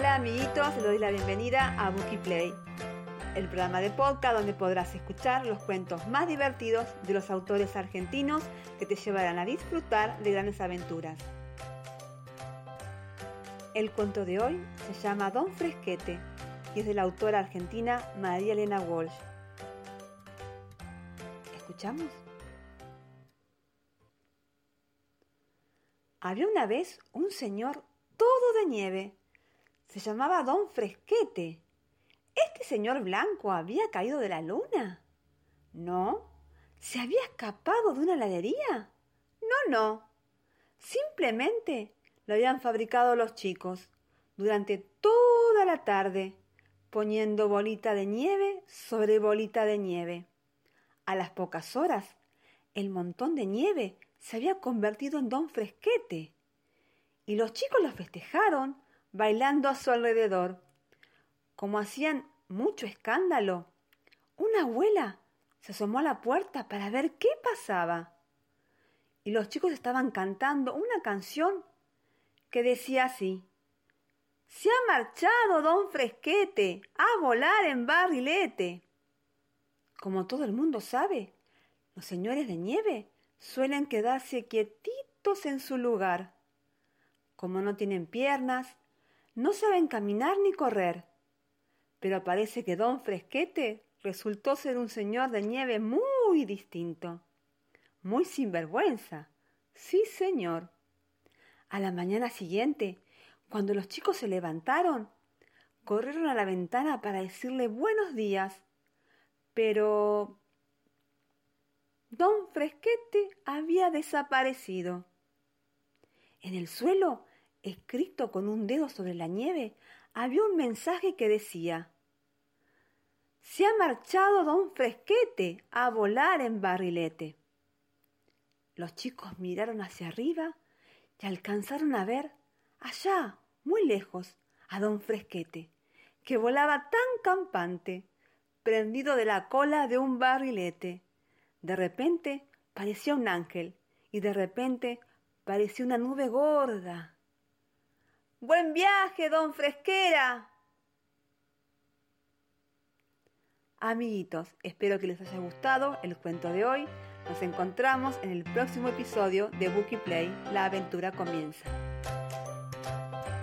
Hola amiguitos, les doy la bienvenida a Bookie Play, el programa de podcast donde podrás escuchar los cuentos más divertidos de los autores argentinos que te llevarán a disfrutar de grandes aventuras. El cuento de hoy se llama Don Fresquete y es de la autora argentina María Elena Walsh. ¿Escuchamos? Había una vez un señor todo de nieve. Se llamaba Don Fresquete. ¿Este señor blanco había caído de la luna? No. ¿Se había escapado de una heladería? No, no. Simplemente lo habían fabricado los chicos durante toda la tarde, poniendo bolita de nieve sobre bolita de nieve. A las pocas horas, el montón de nieve se había convertido en don Fresquete, y los chicos lo festejaron bailando a su alrededor. Como hacían mucho escándalo, una abuela se asomó a la puerta para ver qué pasaba. Y los chicos estaban cantando una canción que decía así. Se ha marchado don Fresquete a volar en barrilete. Como todo el mundo sabe, los señores de nieve suelen quedarse quietitos en su lugar. Como no tienen piernas, no saben caminar ni correr. Pero parece que don Fresquete resultó ser un señor de nieve muy distinto. Muy sinvergüenza. Sí, señor. A la mañana siguiente, cuando los chicos se levantaron, corrieron a la ventana para decirle buenos días. Pero... Don Fresquete había desaparecido. En el suelo, escrito con un dedo sobre la nieve, había un mensaje que decía Se ha marchado don Fresquete a volar en barrilete. Los chicos miraron hacia arriba y alcanzaron a ver, allá, muy lejos, a don Fresquete, que volaba tan campante, prendido de la cola de un barrilete. De repente parecía un ángel y de repente parecía una nube gorda. Buen viaje, don Fresquera. Amiguitos, espero que les haya gustado el cuento de hoy. Nos encontramos en el próximo episodio de Bookie Play. La aventura comienza.